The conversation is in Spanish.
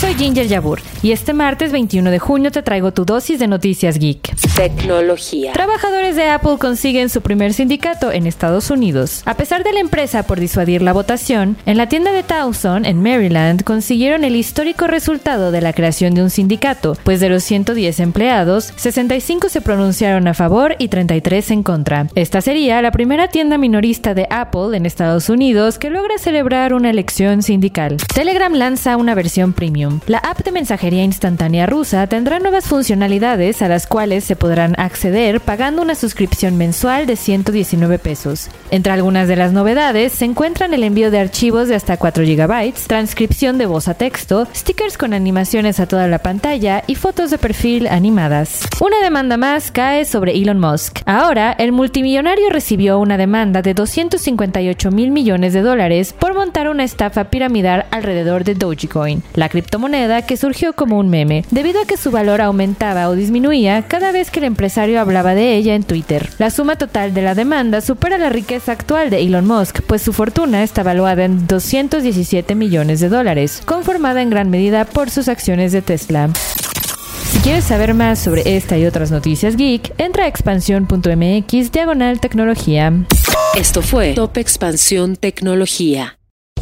Soy Ginger Yabur y este martes 21 de junio te traigo tu dosis de noticias geek. Tecnología. Trabajadores de Apple consiguen su primer sindicato en Estados Unidos. A pesar de la empresa por disuadir la votación, en la tienda de Towson, en Maryland, consiguieron el histórico resultado de la creación de un sindicato, pues de los 110 empleados, 65 se pronunciaron a favor y 33 en contra. Esta sería la primera tienda minorista de Apple en Estados Unidos que logra celebrar una elección sindical. Telegram lanza una versión premium la app de mensajería instantánea rusa tendrá nuevas funcionalidades a las cuales se podrán acceder pagando una suscripción mensual de 119 pesos. Entre algunas de las novedades se encuentran el envío de archivos de hasta 4 GB, transcripción de voz a texto, stickers con animaciones a toda la pantalla y fotos de perfil animadas. Una demanda más cae sobre Elon Musk. Ahora, el multimillonario recibió una demanda de 258 mil millones de dólares por montar una estafa piramidal alrededor de Dogecoin, la cripto moneda que surgió como un meme, debido a que su valor aumentaba o disminuía cada vez que el empresario hablaba de ella en Twitter. La suma total de la demanda supera la riqueza actual de Elon Musk, pues su fortuna está valuada en 217 millones de dólares, conformada en gran medida por sus acciones de Tesla. Si quieres saber más sobre esta y otras noticias geek, entra a expansión.mx diagonal tecnología. Esto fue Top Expansión Tecnología.